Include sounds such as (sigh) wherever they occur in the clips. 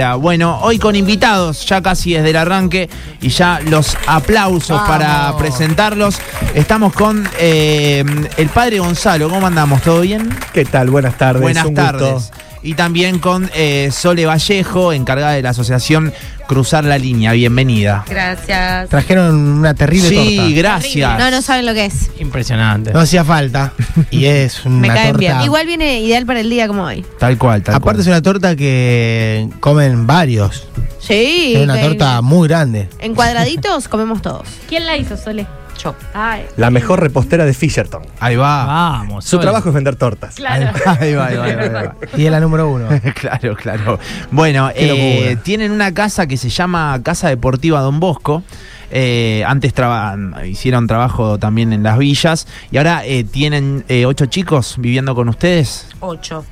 Bueno, hoy con invitados, ya casi desde el arranque y ya los aplausos para presentarlos. Estamos con eh, el padre Gonzalo. ¿Cómo andamos? ¿Todo bien? ¿Qué tal? Buenas tardes. Buenas un tardes. gusto. Y también con eh, Sole Vallejo, encargada de la asociación Cruzar la Línea. Bienvenida. Gracias. Trajeron una terrible Sí, torta. gracias. No, no saben lo que es. Impresionante. No hacía falta. (laughs) Y es una Me caen torta. bien. Igual viene ideal para el día como hoy. Tal cual, tal Aparte es una torta que comen varios. Sí. es una torta muy grande. En cuadraditos comemos todos. ¿Quién la hizo, Sole? Yo. Ay, La mejor repostera de Fisherton. Ahí va. Vamos. Su trabajo es vender tortas. claro. Ahí va, ahí va, ahí va, ahí va. Y es la número uno. (laughs) claro, claro. Bueno, eh, tienen una casa que se llama Casa Deportiva Don Bosco. Eh, antes traba- hicieron trabajo también en las villas y ahora eh, tienen eh, ocho chicos viviendo con ustedes. Ocho.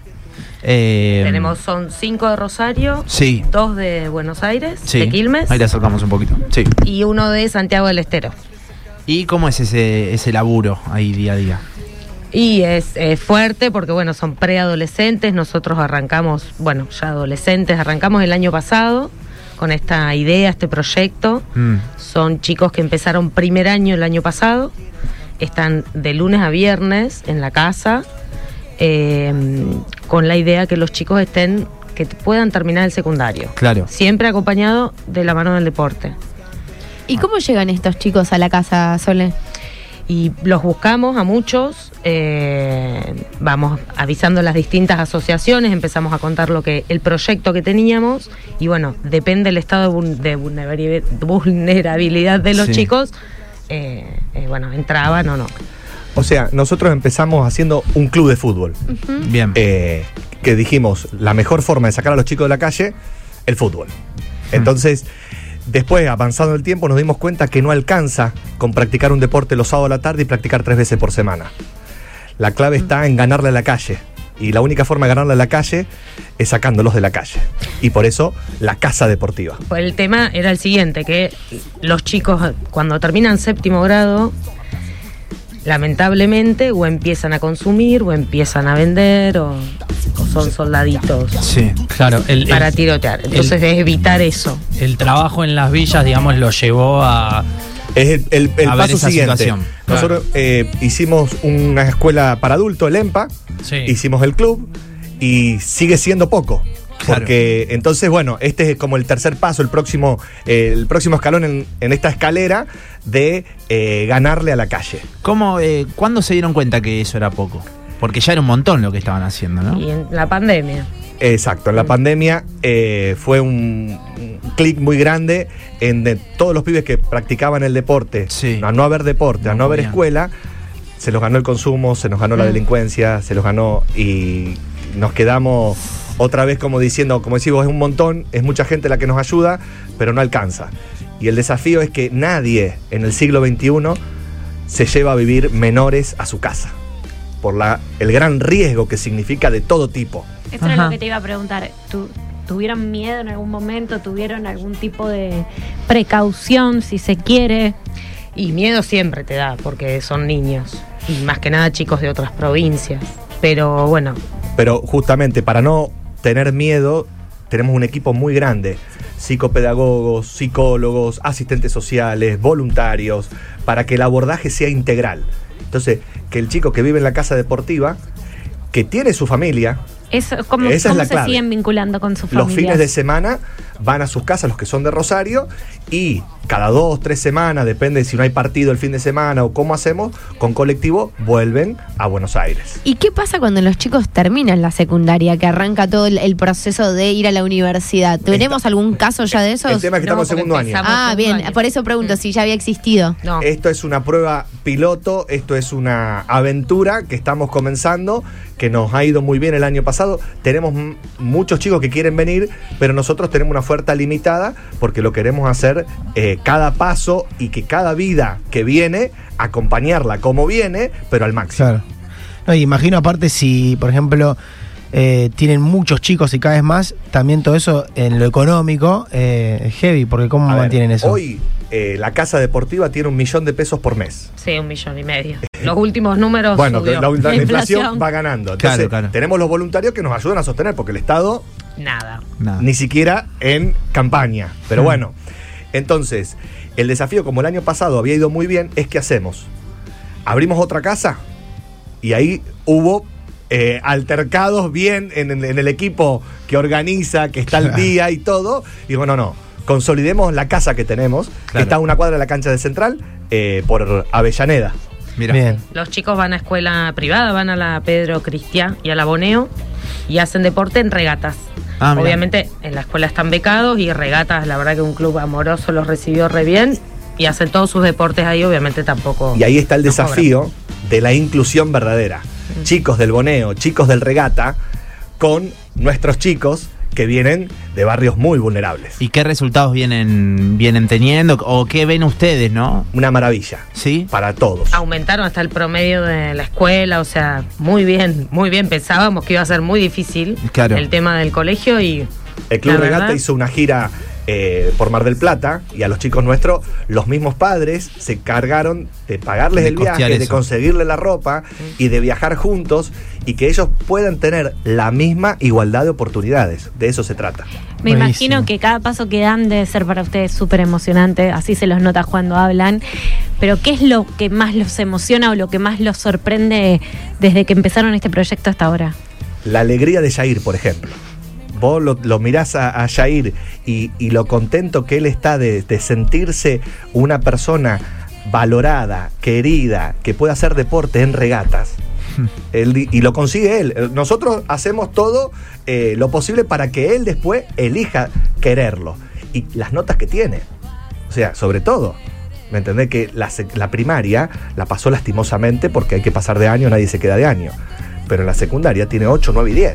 Eh, Tenemos, son cinco de Rosario, Sí, dos de Buenos Aires, sí. de Quilmes, Ahí le acercamos un poquito. Sí. y uno de Santiago del Estero. ¿Y cómo es ese, ese laburo ahí día a día? Y es eh, fuerte porque, bueno, son preadolescentes. Nosotros arrancamos, bueno, ya adolescentes, arrancamos el año pasado con esta idea, este proyecto. Mm, Son chicos que empezaron primer año el año pasado, están de lunes a viernes en la casa, eh, con la idea que los chicos estén, que puedan terminar el secundario. claro. Siempre acompañado de la mano del deporte. ¿Y cómo llegan estos chicos a la casa, Sole? Y los buscamos a muchos, eh, vamos avisando a las distintas asociaciones, empezamos a contar lo que el proyecto que teníamos y bueno, depende del estado de, vul- de vulnerabilidad- de los Sí. chicos, eh, eh, bueno, entraban o no. O sea, nosotros empezamos haciendo un club de fútbol. Bien. Eh, que dijimos, la mejor forma de sacar a los chicos de la calle, el fútbol. Entonces, después, avanzando el tiempo, nos dimos cuenta que no alcanza con practicar un deporte los sábados a la tarde y practicar tres veces por semana. La clave está en ganarle a la calle. Y la única forma de ganarle a la calle es sacándolos de la calle. Y por eso, la casa deportiva. Pues el tema era el siguiente, que los chicos cuando terminan séptimo grado, lamentablemente o empiezan a consumir o empiezan a vender o, o son soldaditos Sí. Claro, el, el- para tirotear. Entonces es evitar eso. el trabajo en las villas, digamos, lo llevó a. Es el, el- el paso esa siguiente. situación. Nosotros eh, hicimos una escuela para adultos, el EMPA, Sí. hicimos el club y sigue siendo poco. Claro. Porque entonces, bueno, este es como el tercer paso, el próximo, eh, el próximo escalón en, en esta escalera de eh, ganarle a la calle. ¿Cómo, eh, ¿Cuándo se dieron cuenta que eso era poco? Porque ya era un montón lo que estaban haciendo, ¿no? Y en la pandemia. Exacto, en la pandemia eh, fue un, un clic muy grande en de todos los pibes que practicaban el deporte, Sí. a no haber deporte, a No no haber escuela, se los ganó el consumo, se nos ganó la Mm. delincuencia, se los ganó y nos quedamos otra vez como diciendo, como decimos, es un montón, es mucha gente la que nos ayuda, pero no alcanza. Y el desafío es que nadie en el siglo XXI se lleva a vivir menores a su casa, por la, el gran riesgo que significa de todo tipo. Eso era Ajá. lo que te iba a preguntar. ¿Tú, ¿Tuvieron miedo en algún momento? ¿Tuvieron algún tipo de precaución, si se quiere? Y miedo siempre te da, porque son niños. Y más que nada chicos de otras provincias. Pero bueno, Pero justamente para no tener miedo, tenemos un equipo muy grande. Psicopedagogos, psicólogos, asistentes sociales, voluntarios, para que el abordaje sea integral. Entonces, que el chico que vive en la casa deportiva, que tiene su familia, Eso, ¿Cómo, Esa es la se clave. siguen vinculando con su familia? los fines de semana van a sus casas los que son de Rosario y cada dos, tres semanas, depende si no hay partido el fin de semana o cómo hacemos, con colectivo vuelven a Buenos Aires. ¿Y qué pasa cuando los chicos terminan la secundaria, que arranca todo el, el proceso de ir a la universidad? ¿Tenemos algún caso ya de esos? El tema es que No, estamos en segundo año. empezamos- Ah, bien, año. por eso pregunto si ya había existido. no. Esto es una prueba piloto, esto es una aventura que estamos comenzando, que nos ha ido muy bien el año pasado. Tenemos muchos chicos que quieren venir, pero nosotros tenemos una oferta limitada porque lo queremos hacer eh, cada paso y que cada vida que viene, acompañarla como viene, pero al máximo. Claro. No, y imagino aparte si, por ejemplo, eh, tienen muchos chicos y cada vez más, también todo eso en lo económico eh, es heavy, porque ¿cómo A ver, mantienen eso? Hoy eh, la casa deportiva tiene un millón de pesos por mes. Sí, un millón y medio. Los últimos números Bueno, subió. la, la La inflación inflación. va ganando. Claro, Entonces, claro. tenemos los voluntarios que nos ayudan a sostener, porque el Estado Nada. Nada. ni siquiera en campaña. Pero bueno, entonces, el desafío, como el año pasado había ido muy bien, es ¿qué hacemos? Abrimos otra casa y ahí hubo eh, altercados bien en, en- en el equipo que organiza, que está al día y todo. Y bueno, no, consolidemos la casa que tenemos, que está a una cuadra de la cancha de Central, eh, por Avellaneda. Mira. Bien. Los chicos van a escuela privada, van a la Pedro Cristian y a la Boneo y hacen deporte en regatas. Ah. Obviamente en la escuela están becados y regatas, la verdad que un club amoroso los recibió re bien y hacen todos sus deportes ahí, obviamente tampoco. Y ahí está el cobran. desafío de la inclusión verdadera. Chicos del boneo, chicos del regata, con nuestros chicos que vienen de barrios muy vulnerables. ¿Y qué resultados vienen, vienen teniendo? ¿O qué ven ustedes, no? Una maravilla ¿Sí? para todos. Aumentaron hasta el promedio de la escuela, o sea, muy bien, muy bien. Pensábamos que iba a ser muy difícil Claro. el tema del colegio y El Club Regata hizo una gira eh, por Mar del Plata y a los chicos nuestros, los mismos padres se encargaron de pagarles De el viaje, de conseguirle la ropa y de viajar juntos y que ellos puedan tener la misma igualdad de oportunidades. De eso se trata. Me Buenísimo. imagino que cada paso que dan debe ser para ustedes súper emocionante, así se los nota cuando hablan. Pero ¿qué es lo que más los emociona o lo que más los sorprende desde que empezaron este proyecto hasta ahora? La alegría de Jair, por ejemplo. Vos lo, lo mirás a, a Jair y, y lo contento que él está de, de sentirse una persona valorada, querida, que puede hacer deporte en regatas. (laughs) Él y lo consigue él. Nosotros hacemos todo eh, lo posible para que él después elija quererlo. Y las notas que tiene. O sea, sobre todo. ¿Me entendés? Que la primaria la pasó lastimosamente porque hay que pasar de año, nadie se queda de año. Pero en la secundaria tiene 8, 9 y 10.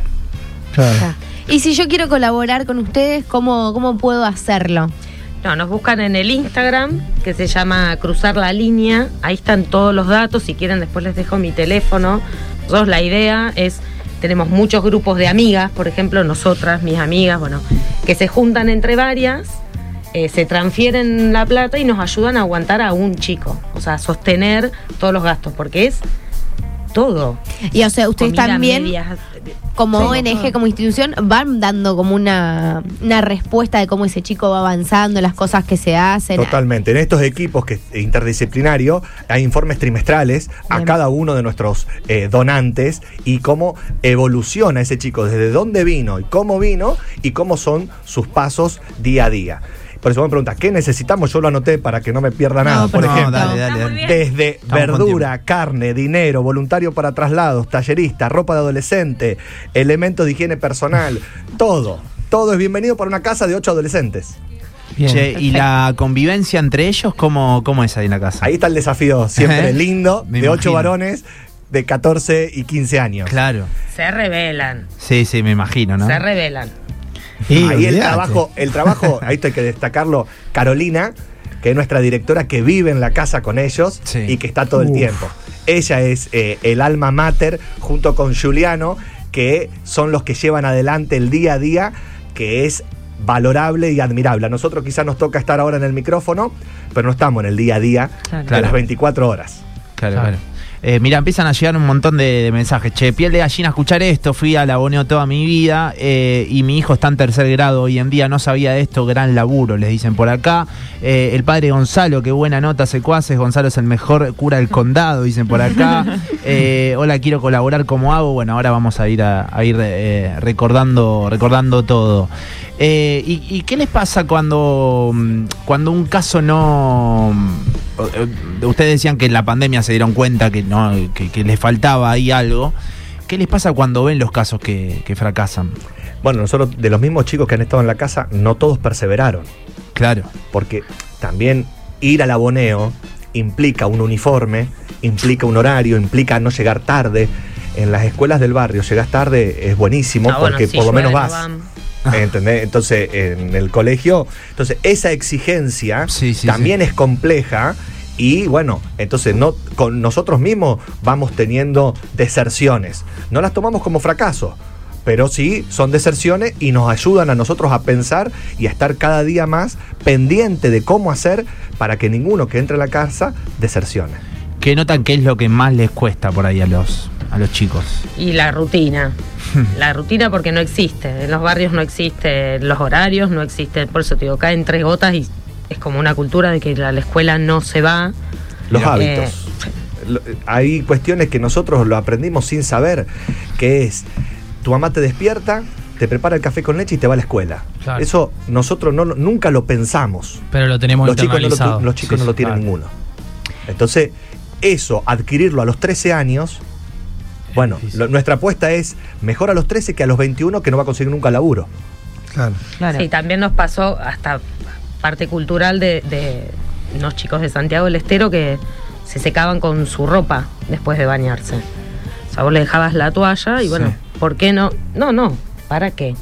Claro. Y si yo quiero colaborar con ustedes, ¿cómo, cómo puedo hacerlo? No, nos buscan en el Instagram, que se llama Cruzar la Línea. Ahí están todos los datos. Si quieren, después les dejo mi teléfono. Nosotros la idea es, tenemos muchos grupos de amigas, por ejemplo, nosotras, mis amigas, bueno, que se juntan entre varias, eh, se transfieren la plata y nos ayudan a aguantar a un chico. O sea, sostener todos los gastos, porque es todo. Y o sea, ustedes Comida, también, medias, como Sí. ONG, como institución, van dando como una, una respuesta de cómo ese chico va avanzando, las cosas que se hacen. Totalmente. En estos equipos que interdisciplinarios hay informes trimestrales a Bien. cada uno de nuestros eh, donantes y cómo evoluciona ese chico, desde dónde vino y cómo vino y cómo son sus pasos día a día. Por eso me pregunta, ¿qué necesitamos? Yo lo anoté para que no me pierda nada. Por No, ejemplo, dale, dale, dale. desde Estamos verdura, carne, dinero, voluntario para traslados, tallerista, ropa de adolescente, elementos de higiene personal, todo. Todo es bienvenido para una casa de ocho adolescentes. Bien. Che, ¿y la convivencia entre ellos cómo, cómo es ahí en la casa? Ahí está el desafío siempre (laughs) lindo Me de ocho varones de 14 y 15 años. Claro. se revelan, Sí, sí, me imagino, ¿no? se revelan. Y ahí el trabajo, el trabajo, (laughs) ahí hay que destacarlo, Carolina, que es nuestra directora que vive en la casa con ellos Sí. y que está todo el Uf. tiempo. Ella es eh, el alma mater junto con Juliano, que son los que llevan adelante el día a día, que es valorable y admirable. A nosotros quizás nos toca estar ahora en el micrófono, pero no estamos en el día a día Claro. de las 24 horas. Claro, Claro. claro. Eh, mira, empiezan a llegar un montón de, de mensajes. Che, piel de gallina, escuchar esto. Fui a la Boneo toda mi vida eh, y mi hijo está en tercer grado hoy en día. No sabía de esto. Gran laburo, les dicen por acá. Eh, el padre Gonzalo, qué buena nota, secuaces. Gonzalo es el mejor cura del condado, dicen por acá. (laughs) Eh, hola, quiero colaborar. ¿Cómo hago? Bueno, ahora vamos a ir a, a ir recordando, recordando todo. Y, y qué les pasa cuando, mm, cuando un caso no... eh, Ustedes decían que en la pandemia se dieron cuenta que, no, que, que les faltaba ahí algo. ¿Qué les pasa cuando ven los casos que, que fracasan? Bueno, nosotros, de los mismos chicos que han estado en la casa, no todos perseveraron. Claro. porque también ir al aboneo implica un uniforme, implica un horario, implica no llegar tarde. En las escuelas del barrio llegas tarde es buenísimo Ah, bueno, porque si por lo menos no vas. van. (laughs) ¿entendés? Entonces, en el colegio, entonces esa exigencia Sí, sí, también es compleja y bueno, entonces no con nosotros mismos vamos teniendo deserciones. No las tomamos como fracaso, pero sí son deserciones y nos ayudan a nosotros a pensar y a estar cada día más pendiente de cómo hacer para que ninguno que entre a la casa desercione. ¿Qué notan que es lo que más les cuesta por ahí a los, a los chicos? Y la rutina. (laughs) La rutina porque no existe. En los barrios no existen los horarios, no existe. Por eso te digo, caen tres gotas y es como una cultura de que a la escuela no se va. Los Mira, hábitos. Hay cuestiones que nosotros lo aprendimos sin saber, que es, tu mamá te despierta, te prepara el café con leche y te va a la escuela. Claro. Eso nosotros no, lo- nunca lo pensamos. Pero lo tenemos Los chicos no lo, los chicos Sí, no lo tienen claro. ninguno. Entonces, eso, adquirirlo a los 13 años, bueno, lo- nuestra apuesta es mejor a los 13 que a los 21 que no va a conseguir nunca laburo. Claro. Claro. Sí, también nos pasó hasta parte cultural de, de unos chicos de Santiago del Estero que se secaban con su ropa después de bañarse. O sea, vos le dejabas la toalla y bueno, Sí. ¿por qué no? No, no, ¿para qué?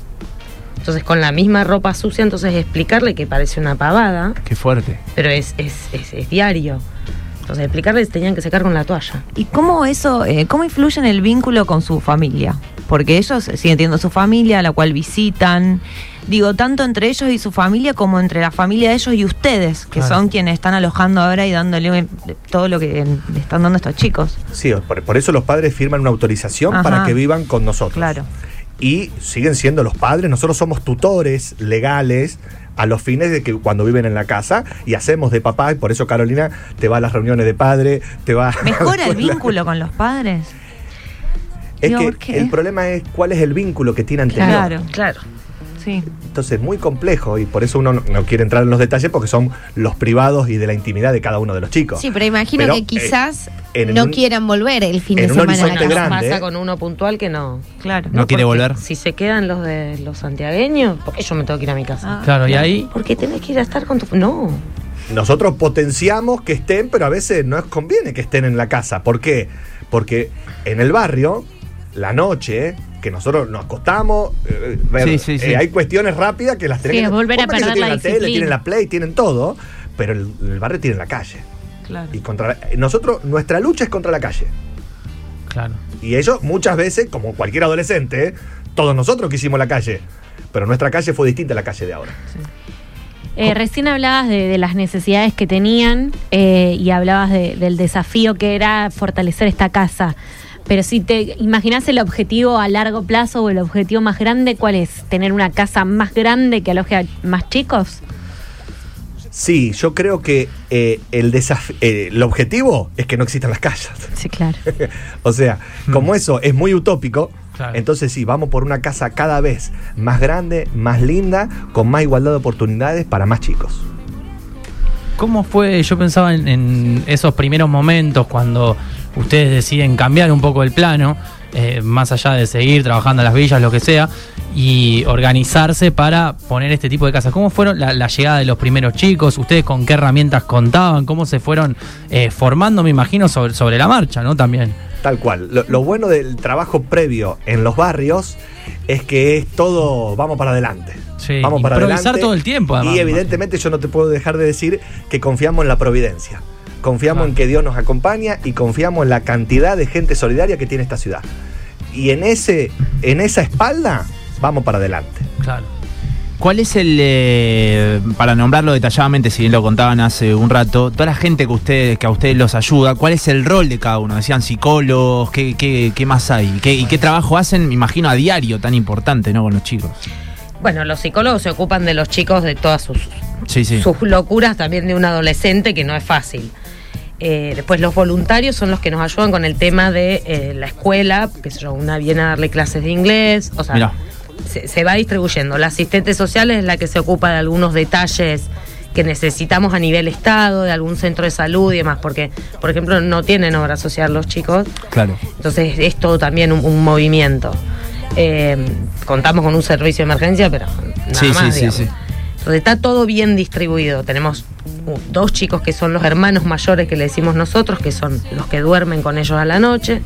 Entonces con la misma ropa sucia, entonces explicarle que parece una pavada, Qué fuerte. pero es, es, es, es diario. Entonces explicarles que tenían que secar con la toalla. ¿Y cómo eso, eh, cómo influye en el vínculo con su familia? Porque ellos siguen teniendo su familia, a la cual visitan. Digo, tanto entre ellos y su familia como entre la familia de ellos y ustedes, que Claro. son quienes están alojando ahora y dándole todo lo que le están dando a estos chicos. Sí, por, por eso los padres firman una autorización Ajá. para que vivan con nosotros. Claro. Y siguen siendo los padres, nosotros somos tutores legales a los fines de que cuando viven en la casa y hacemos de papá, y por eso Carolina te va a las reuniones de padre, te va ¿Mejora el vínculo con los padres? Es que el problema es cuál es el vínculo que tiene anterior. Claro. Claro. Sí. Entonces, muy complejo y por eso uno no, no quiere entrar en los detalles porque son los privados y de la intimidad de cada uno de los chicos. Sí, pero imagino Pero, que quizás eh, en no un- quieran volver el fin en de un semana a la horizonte casa. grande, pasa con uno puntual que no. Claro. No quiere porque volver. Si se quedan los de los santiagueños, ¿por qué yo me tengo que ir a mi casa? Ah. Claro, y ahí Porque tenés que ir a estar con tu... No. Nosotros potenciamos que estén, pero a veces no es conviene que estén en la casa. ¿Por qué? Porque en el barrio, la noche, que nosotros nos acostamos, eh, ver, Sí, sí, sí. eh, hay cuestiones rápidas que las tenemos. volver a que perder tienen la la tele, tienen la play, tienen todo, pero el, el barrio tiene la calle. Claro. Y contra la- nosotros, nuestra lucha es contra la calle. Claro. Y ellos muchas veces, como cualquier adolescente, ¿eh? todos nosotros quisimos la calle. Pero nuestra calle fue distinta a la calle de ahora. Eh, recién hablabas de, de las necesidades que tenían eh, y hablabas de- del desafío que era fortalecer esta casa. Pero si te imaginas el objetivo a largo plazo o el objetivo más grande, ¿cuál es? ¿Tener una casa más grande que aloje a más chicos? Sí, yo creo que eh, el, eh, el objetivo es que no existan las casas. Sí, claro. (laughs) o sea, como eso es muy utópico, Claro. entonces sí, vamos por una casa cada vez más grande, más linda, con más igualdad de oportunidades para más chicos. ¿Cómo fue? Yo pensaba en, en esos primeros momentos cuando ustedes deciden cambiar un poco el plano, eh, más allá de seguir trabajando en las villas, lo que sea, y organizarse para poner este tipo de casas. ¿Cómo fueron la, la llegada de los primeros chicos? ¿Ustedes con qué herramientas contaban? ¿Cómo se fueron eh, formando, me imagino, sobre, sobre la marcha, ¿no? También. Tal cual. Lo, lo bueno del trabajo previo en los barrios es que es todo, vamos para adelante. Sí, vamos para improvisar adelante. todo el tiempo, además, Y me evidentemente yo no te puedo dejar de decir que confiamos en la providencia. Confiamos Claro. en que Dios nos acompaña y confiamos en la cantidad de gente solidaria que tiene esta ciudad. Y en, ese, en esa espalda, vamos para adelante. Claro. ¿Cuál es el, eh, para nombrarlo detalladamente, si bien lo contaban hace un rato, toda la gente que ustedes, que a ustedes los ayuda, cuál es el rol de cada uno? Decían psicólogos, ¿qué, qué, qué más hay? ¿Qué, ¿Y qué trabajo hacen, me imagino, a diario tan importante, ¿no? Con los chicos. Bueno, los psicólogos se ocupan de los chicos de todas sus, Sí, sí. sus locuras, también de un adolescente, que no es fácil. Eh, después los voluntarios son los que nos ayudan con el tema de eh, la escuela, que yo, una viene a darle clases de inglés, o sea, Mirá. se, se va distribuyendo. La asistente social es la que se ocupa de algunos detalles que necesitamos a nivel estado, de algún centro de salud y demás, porque, por ejemplo, no tienen obra social los chicos, Claro. entonces es todo también un, un movimiento. Eh, contamos con un servicio de emergencia, pero nada Sí, más, sí, sí, digamos. sí. Entonces está todo bien distribuido. Tenemos dos chicos que son los hermanos mayores que le decimos nosotros, que son los que duermen con ellos a la noche.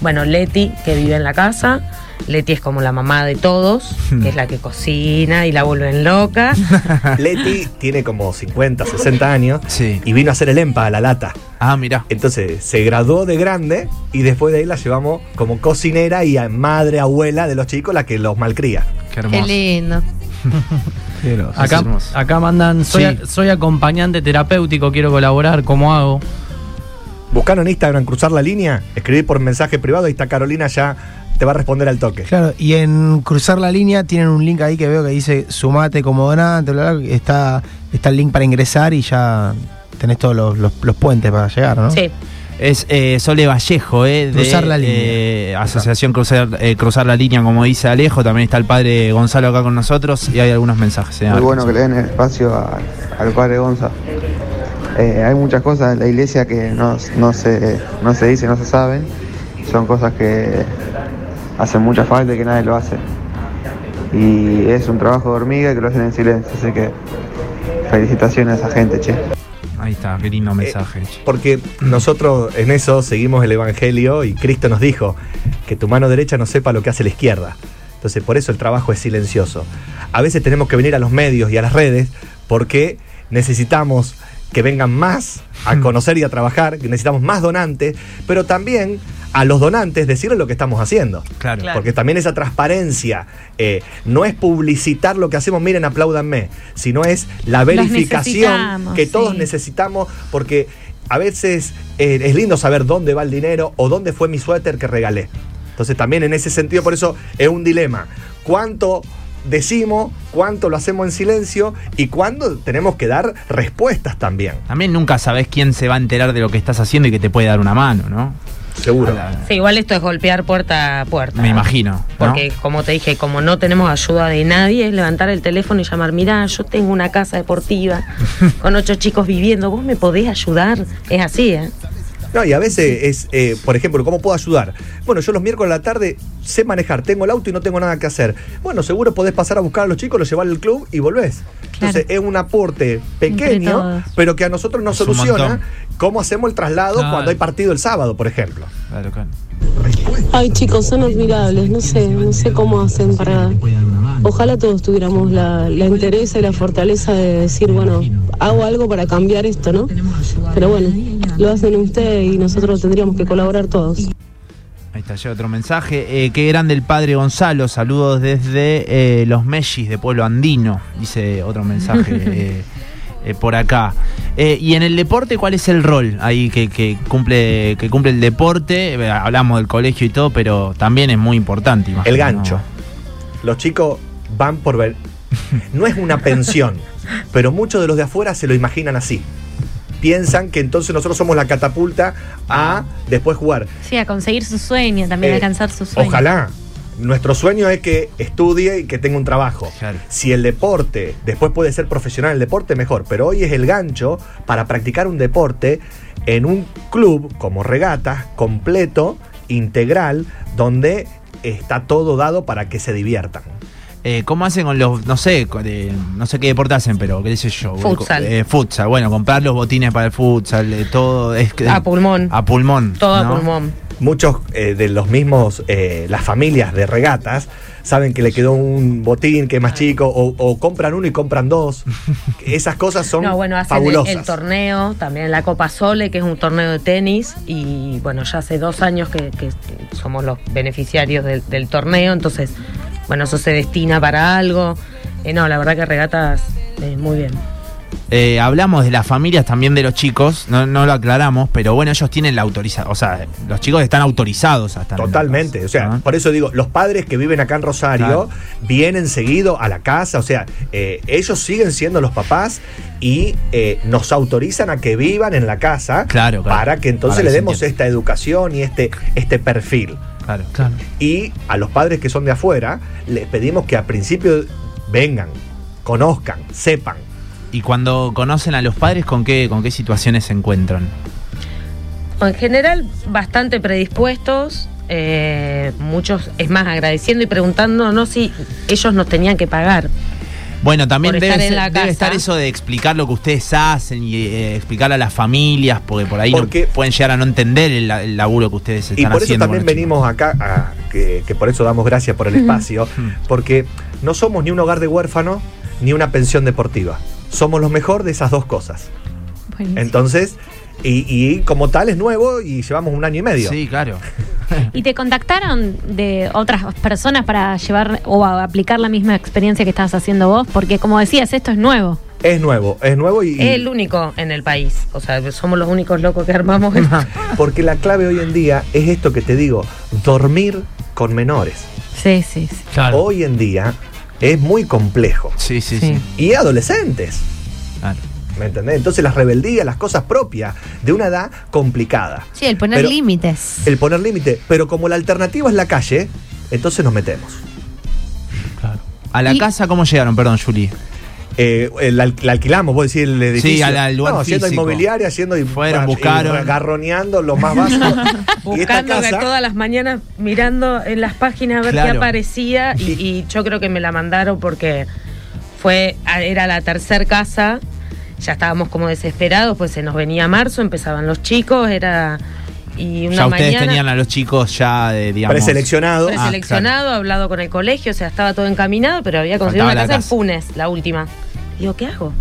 Bueno, Leti, que vive en la casa. Leti es como la mamá de todos, que es la que cocina y la vuelven loca. (laughs) Leti tiene como 50, 60 años Sí. y vino a hacer el EMPA a la lata. Ah, mira. Entonces se graduó de grande y después de ahí la llevamos como cocinera y a madre, abuela de los chicos, la que los malcría. Qué Qué hermoso. (laughs) Acá, acá mandan, soy, Sí. soy acompañante terapéutico, quiero colaborar, ¿cómo hago? Buscando en Instagram, cruzar la línea, escribir por mensaje privado, ahí está Carolina ya te va a responder al toque. Claro, y en cruzar la línea tienen un link ahí que veo que dice sumate como donante, bla, bla, está, está el link para ingresar y ya tenés todos los, los- los puentes para llegar, ¿no? Sí. Es eh, Sole Vallejo, eh, de Cruzar la línea. eh, Asociación Cruzar, eh, Cruzar la Línea, como dice Alejo. También está el padre Gonzalo acá con nosotros y hay algunos mensajes. eh, Muy bueno que le den el espacio a- al padre Gonza. Eh, hay muchas cosas en la iglesia que no, no se, no se dicen, no se saben. Son cosas que hacen mucha falta y que nadie lo hace. Y es un trabajo de hormiga y que lo hacen en silencio. Así que felicitaciones a esa gente, che. Ahí está, qué lindo mensaje. Porque nosotros en eso seguimos el Evangelio y Cristo nos dijo que tu mano derecha no sepa lo que hace la izquierda. Entonces por eso el trabajo es silencioso. A veces tenemos que venir a los medios y a las redes porque necesitamos que vengan más a (laughs) conocer y a trabajar, que necesitamos más donantes, pero también a los donantes decirles lo que estamos haciendo. Claro. Claro. Porque también esa transparencia eh, no es publicitar lo que hacemos, miren, apláudanme, sino es la verificación que todos sí. necesitamos, porque a veces eh, es lindo saber dónde va el dinero o dónde fue mi suéter que regalé. Entonces también en ese sentido, por eso es un dilema. ¿Cuánto decimos, cuánto lo hacemos en silencio y cuándo tenemos que dar respuestas también? También nunca sabés quién se va a enterar de lo que estás haciendo y que te puede dar una mano, ¿no? Seguro. Sí, igual esto es golpear puerta a puerta. Me imagino. ¿no? Porque, como te dije, como no tenemos ayuda de nadie, es levantar el teléfono y llamar, mirá, yo tengo una casa deportiva (laughs) con ocho chicos viviendo, ¿vos me podés ayudar? Es así, ¿eh? No, y a veces es, eh, por ejemplo, ¿cómo puedo ayudar? Bueno, yo los miércoles a la tarde sé manejar, tengo el auto y no tengo nada que hacer. Bueno, seguro podés pasar a buscar a los chicos, los llevar al club y volvés. Entonces es un aporte pequeño, pero que a nosotros nos Es soluciona cómo hacemos el traslado Claro. cuando hay partido el sábado, por ejemplo. Claro, claro. Ay chicos, son admirables, no sé, no sé cómo hacen para... Ojalá todos tuviéramos la, la entereza y la fortaleza de decir, bueno, hago algo para cambiar esto, ¿no? Pero bueno, lo hacen ustedes y nosotros tendríamos que colaborar todos. Ahí está, llega otro mensaje. Eh, qué grande el padre Gonzalo. Saludos desde eh, los Mellis de Pueblo Andino. Dice otro mensaje (laughs) eh, eh, por acá. Eh, y en el deporte, ¿cuál es el rol ahí que, que cumple que cumple el deporte? Hablamos del colegio y todo, pero también es muy importante. imagino, El gancho. Los chicos van por ver. No es una pensión, pero muchos de los de afuera se lo imaginan así. Piensan que entonces nosotros somos la catapulta a después jugar. Sí, a conseguir su sueño, también Eh, alcanzar su sueño. Ojalá. Nuestro sueño es que estudie y que tenga un trabajo. Claro. Si el deporte después puede ser profesional el deporte, mejor. Pero hoy es el gancho para practicar un deporte en un club como regatas, completo, integral, donde está todo dado para que se diviertan. Eh, ¿Cómo hacen con los, no sé, con, eh, no sé qué deporte hacen, pero qué sé yo? Futsal. Eh, futsal, bueno, comprar los botines para el futsal, eh, todo. Es, que- A pulmón. A pulmón. Todo ¿no? a pulmón. Muchos eh, de los mismos, eh, las familias de regatas, saben que le quedó un botín que es más chico, o, o compran uno y compran dos. (laughs) Esas cosas son No, bueno, hacen el, fabulosas. el torneo, también la Copa Sole, que es un torneo de tenis, y bueno, ya hace dos años que, que somos los beneficiarios del, del torneo, entonces, bueno, eso se destina para algo. Eh, no, la verdad que regatas eh, muy bien. Eh, hablamos de las familias también de los chicos, no, no lo aclaramos, pero bueno, ellos tienen la autorización, o sea, los chicos están autorizados hasta Totalmente, o sea, por eso digo, los padres que viven acá en Rosario Claro. vienen seguido a la casa, o sea, eh, ellos siguen siendo los papás y eh, nos autorizan a que vivan en la casa Claro, claro. para que entonces Para que le demos esta educación y este, este perfil. Claro. Claro. Y a los padres que son de afuera, les pedimos que al principio vengan, conozcan, sepan. Y cuando conocen a los padres, ¿con qué, con qué situaciones se encuentran? En general, bastante predispuestos. eh, muchos, es más, agradeciendo y preguntándonos si ellos nos tenían que pagar. Bueno, también debe, estar ser- debe eso de explicar lo que ustedes hacen y eh, explicar a las familias, porque por ahí no pueden llegar a no entender el, la- el laburo que ustedes están Y por eso haciendo. también los venimos acá, a- que, que por eso damos gracias por el espacio, porque no somos ni un hogar de huérfanos ni una pensión deportiva. Somos lo mejor de esas dos cosas. Buenísimo. Entonces, y, y como tal es nuevo y llevamos un año y medio. Sí, claro. ¿Y te contactaron de otras personas para llevar o a aplicar la misma experiencia que estabas haciendo vos? Porque como decías, esto es nuevo. Es nuevo, es nuevo y, Es el único en el país. O sea, somos los únicos locos que armamos (laughs) esto. porque la clave hoy en día es esto que te digo, dormir con menores. Sí, sí, sí. Claro. Hoy en día es muy complejo. Sí, sí, Sí. sí. Y adolescentes. Claro. ¿Me entendés? Entonces las rebeldías, las cosas propias de una edad complicada. Sí, el poner Pero- límites. El poner límite. Pero como la alternativa es la calle, entonces nos metemos. claro. A la Y- casa, ¿cómo llegaron? Perdón, Juli. Eh, al- la alquilamos, vos decís el edificio. al- al lugar no, haciendo físico. inmobiliaria, haciendo y- Fueron, y buscaron. garroneando lo más básico. (laughs) y esta Buscando casa, todas las mañanas mirando en las páginas a ver Claro. qué aparecía y, y yo creo que me la mandaron porque fue era la tercer casa, ya estábamos como desesperados, pues se nos venía marzo, empezaban los chicos, era y una ya ustedes mañana tenían a los chicos ya, de, digamos. preseleccionado. Ah, preseleccionado, hablado con el colegio, o sea, estaba todo encaminado, pero había conseguido Faltaba una casa, en. Funes, la última. Digo, ¿qué hago?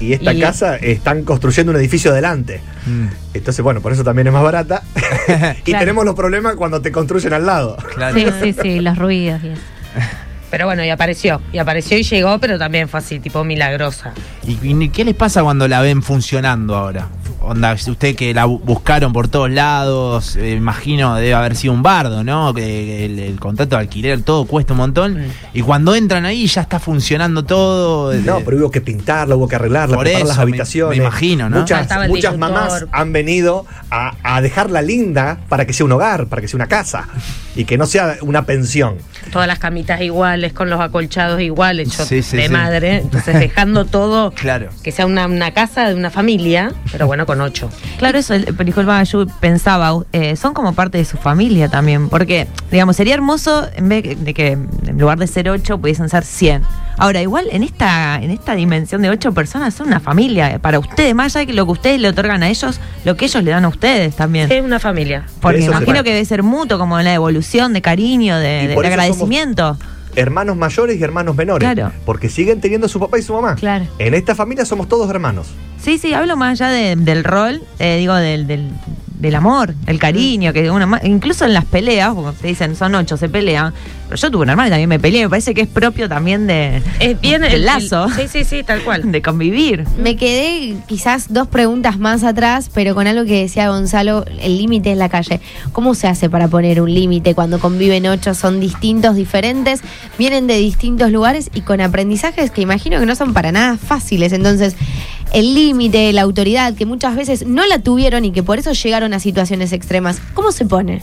Y esta Y- casa están construyendo un edificio adelante. Mm, Entonces, bueno, por eso también es más barata. (laughs) y Claro. tenemos los problemas cuando te construyen al lado. claro. Sí, sí, sí, los ruidos y eso. (laughs) Pero bueno, y apareció, y apareció y llegó, pero también fue así, tipo milagrosa. ¿Y, y qué les pasa cuando la ven funcionando ahora? Onda, usted que la bu- buscaron por todos lados, eh, imagino debe haber sido un bardo, ¿no? Que el, el contrato de alquiler, todo cuesta un montón. Mm. Y cuando entran ahí ya está funcionando todo. eh, No, pero hubo que pintarla, hubo que arreglarla, Por preparar eso, las me- habitaciones. me imagino, ¿no? Muchas, mamás han venido a, a dejarla linda para que sea un hogar, para que sea una casa. Y que no sea una pensión. Todas las camitas iguales, con los acolchados iguales, yo Sí, sí, de sí. madre. Entonces dejando todo (laughs) Claro. que sea una, una casa de una familia, pero bueno, con ocho. Claro, eso, el- disculpa, yo pensaba, eh, son como parte de su familia también, porque, digamos, sería hermoso en vez de que en lugar de ser ocho pudiesen ser 100. Ahora, igual en esta en esta dimensión de ocho personas son una familia eh, para ustedes, más allá de que lo que ustedes le otorgan a ellos, lo que ellos le dan a ustedes también. Es una familia. Porque imagino que debe ser mutuo, como la evolución de cariño, de, agradecimiento. Hermanos mayores y hermanos menores. Claro. Porque siguen teniendo su papá y su mamá. Claro. En esta familia somos todos hermanos. Sí, sí, hablo más allá de- del rol, eh, digo, del, del, del amor, del cariño, que uno más- incluso en las peleas, como te dicen, son ocho, se pelean. Pero yo tuve una hermana y también me peleé, me parece que es propio también de, Es bien del el- lazo, el- sí, sí, sí, tal cual. (laughs) de convivir. Me quedé quizás dos preguntas más atrás, pero con algo que decía Gonzalo, el límite en la calle. ¿Cómo se hace para poner un límite cuando conviven ocho? Son distintos, diferentes, vienen de distintos lugares y con aprendizajes que imagino que no son para nada fáciles. Entonces, el límite, la autoridad, que muchas veces no la tuvieron y que por eso llegaron a situaciones extremas, ¿cómo se pone?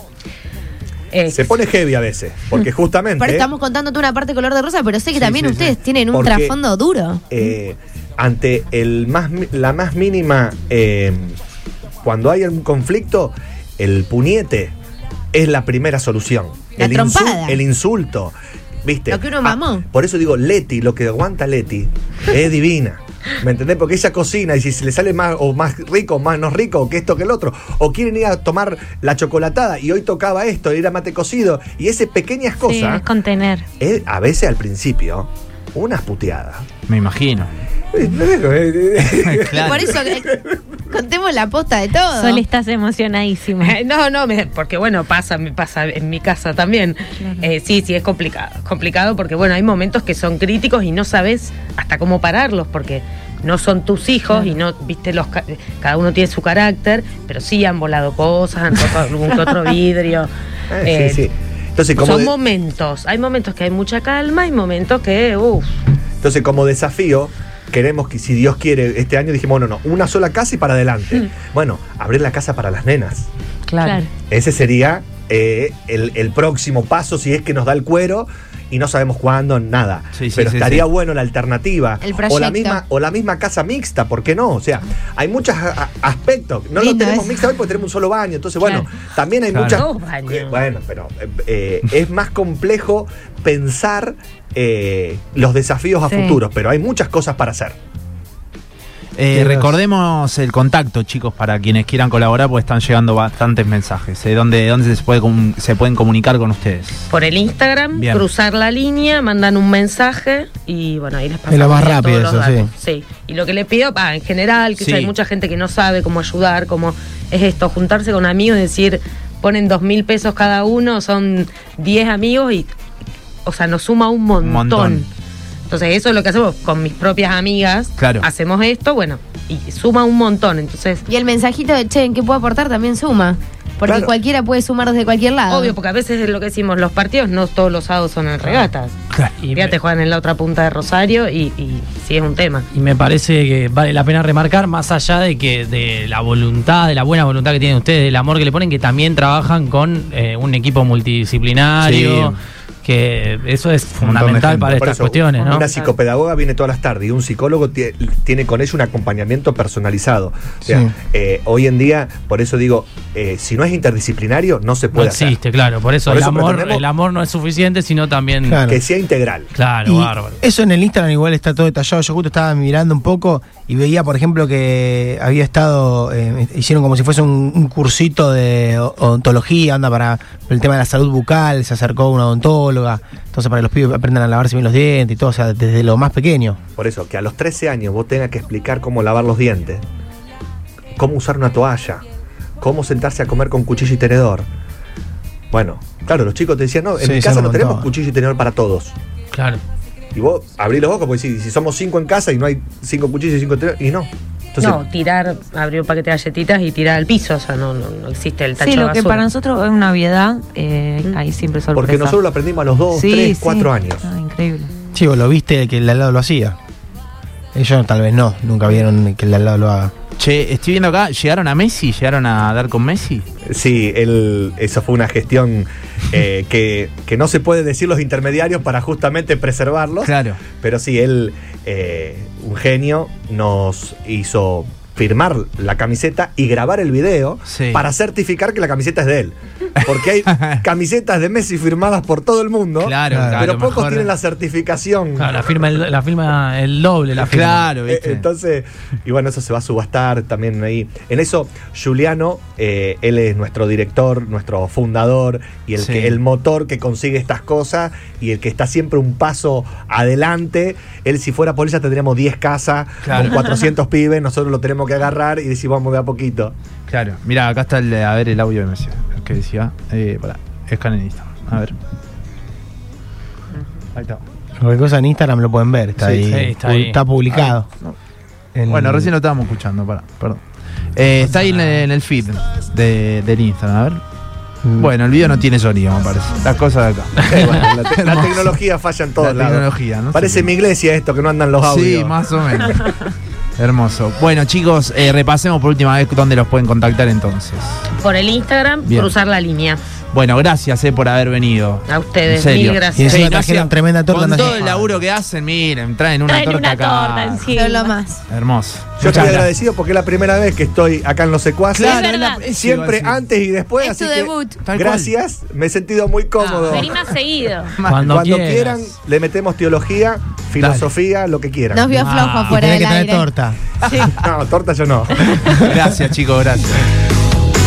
Eh, Se pone heavy a veces. Porque justamente. Pero estamos contándote una parte color de rosa, pero sé que Sí, también sí, ustedes sí. tienen un Porque- trasfondo duro. eh, ante el más, la más mínima, eh, cuando hay un conflicto, el puñete es la primera solución. La el, trompada. el insulto. ¿Viste? Lo que uno Ah, mamó. por eso digo, Leti, lo que aguanta Leti, es divina. ¿Me entendés? Porque ella cocina y si se le sale más o más rico o más no rico, o que esto que el otro, o quieren ir a tomar la chocolatada y hoy tocaba esto, era mate cocido, y esas pequeñas Sí, cosas, es contener. es a veces al principio, unas puteadas. Me imagino. (laughs) Claro. Por eso, eh, contemos la posta de todo. Sol estás emocionadísima. Eh, No, no, me- porque bueno, pasa, me pasa en mi casa también. Eh, sí, sí, es complicado. Complicado porque bueno, hay momentos que son críticos y no sabes hasta cómo pararlos porque no son tus hijos y no, viste, los ca- cada uno tiene su carácter, pero sí han volado cosas, han tocado algún otro vidrio. Eh, (laughs) Eh, sí, sí. Entonces, como Son de- momentos. Hay momentos que hay mucha calma, hay momentos que, uff, entonces, como desafío, queremos que, si Dios quiere, este año dijimos, no, no, una sola casa y para adelante. Mm. Bueno, abrir la casa para las nenas. Claro. Ese sería eh, el, el próximo paso si es que nos da el cuero y no sabemos cuándo, nada. Sí, sí, Pero sí, estaría sí. bueno la alternativa. El o la misma O la misma casa mixta, ¿por qué no? O sea, hay muchos aspectos. No lo tenemos mixta hoy porque tenemos un solo baño. Entonces, bueno, Claro. también hay Claro. muchas. Dos baños. Eh, Bueno, pero eh, es más complejo pensar eh, los desafíos a Sí. futuros, pero hay muchas cosas para hacer. Eh, recordemos el contacto, chicos, para quienes quieran colaborar, porque están llegando bastantes mensajes. Eh, ¿Dónde, dónde se, puede se pueden comunicar con ustedes? por el Instagram, Bien. cruzar la línea, mandan un mensaje y bueno, ahí les pasamos Es lo más rápido eso, sí. Y lo que les pido, ah, en general, que Sí. hay mucha gente que no sabe cómo ayudar, cómo es esto, juntarse con amigos, decir, ponen dos mil pesos cada uno, son 10 amigos y, o sea, nos suma un montón. montón. Entonces eso es lo que hacemos con mis propias amigas. Claro. Hacemos esto, bueno, y suma un montón. Entonces, Y el mensajito de che, ¿en qué puedo aportar? También suma. Porque Claro. cualquiera puede sumar desde cualquier lado. obvio, porque a veces es lo que decimos, los partidos no todos los sábados son en regatas. Y Ya te juegan en la otra punta de Rosario y, y sí es un tema. Y me parece que vale la pena remarcar, más allá de que de la voluntad, de la buena voluntad que tienen ustedes, del amor que le ponen, que también trabajan con eh, un equipo multidisciplinario, que eso es Un fundamental para Por estas eso, cuestiones, ¿no? Una psicopedagoga viene todas las tardes y un psicólogo tie- tiene con ello un acompañamiento personalizado. O sea, Sí. eh, hoy en día, por eso digo, eh, si no es interdisciplinario, no se No puede hacer. existe, claro. Por eso, Por el, eso amor, el amor no es suficiente, sino también. Claro. Que sea integral. Claro, Y bárbaro. Eso en el Instagram igual está todo detallado. Yo justo estaba mirando un poco y veía, por ejemplo, que había estado, eh, hicieron como si fuese un, un cursito de odontología, anda para el tema de la salud bucal, se acercó una odontóloga, entonces para que los pibes aprendan a lavarse bien los dientes y todo, o sea, desde lo más pequeño. Por eso, que a los 13 años vos tengas que explicar cómo lavar los dientes, cómo usar una toalla, cómo sentarse a comer con cuchillo y tenedor. Bueno, claro, los chicos te decían, no, en Sí, mi casa no tenemos cuchillo y tenedor para todos. Claro. Y vos abrís los ojos porque si, si somos cinco en casa y no hay cinco cuchillos y cinco tenedores, y no. Entonces, no, tirar, abrir un paquete de galletitas y tirar al piso, o sea, no, no, no existe el tacho Sí, de lo que para nosotros es una obviedad, eh, hay siempre sorpresa. porque nosotros lo aprendimos a los dos, Sí, tres, sí. cuatro años. Ah, increíble. Chivo, lo viste que el de al lado lo hacía. Ellos tal vez no, nunca vieron que el de al lado lo haga. Che, estoy viendo acá, ¿llegaron a Messi? ¿Llegaron a dar con Messi? Sí, él, eso fue una gestión eh, que, que no se puede decir los intermediarios para justamente preservarlos. Claro. Pero sí, él, eh, un genio, nos hizo firmar la camiseta y grabar el video Sí. para certificar que la camiseta es de él. Porque hay (laughs) camisetas de Messi firmadas por todo el mundo, Claro, pero pocos mejor- tienen la certificación. Claro, la firma el, la firma el doble, la firma. Claro, Eh, ¿viste? Entonces, y bueno, eso se va a subastar también ahí. En eso, Juliano, eh, él es nuestro director, nuestro fundador y el, Sí. que, el motor que consigue estas cosas y el que está siempre un paso adelante. Él, si fuera por ella, tendríamos 10 casas Claro. con 400 (laughs) pibes. Nosotros lo tenemos que agarrar y decir, vamos de a poquito. Claro. Mira, acá está el, a ver el audio de Messi. el que decía. Eh, pará, escan en Instagram. A ver. Ahí está. Cualquier cosa en Instagram lo pueden ver, está Sí, ahí. sí, está ahí. Está publicado. En- Bueno, recién lo estábamos escuchando, pará, perdón. Eh, está ahí en, en el feed de, del Instagram, a ver. Mm. Bueno, el video no tiene sonido, me parece. Las cosas de acá. (laughs) Eh, bueno, la, te- (laughs) la Hermoso. tecnología falla en todos La lados. tecnología, ¿no? Parece mi iglesia esto, que no andan los audios. Sí, más o menos. (laughs) Hermoso. Bueno, chicos, eh, repasemos por última vez dónde los pueden contactar entonces. Por el Instagram, Bien. cruzar la línea. Bueno, gracias eh, por haber venido. A ustedes, En serio. mil gracias. Y encima Sí, trajeron tremenda torta, Con todo el laburo que hacen, miren, traen una Traen torta una acá. torta encima. Lo más. Hermoso. Yo Muchas estoy gracias. agradecido porque es la primera vez que estoy acá en Los Secuaces. Claro, Es la- Siempre antes y después. Es así tu que debut. Gracias, me he sentido muy cómodo. Vení más seguido. (laughs) Cuando, quieran, le metemos teología, filosofía, lo que quieran. Nos vio Ah. flojo fuera tenés del que traer aire. torta. (laughs) No, torta yo no. Gracias, chicos, gracias.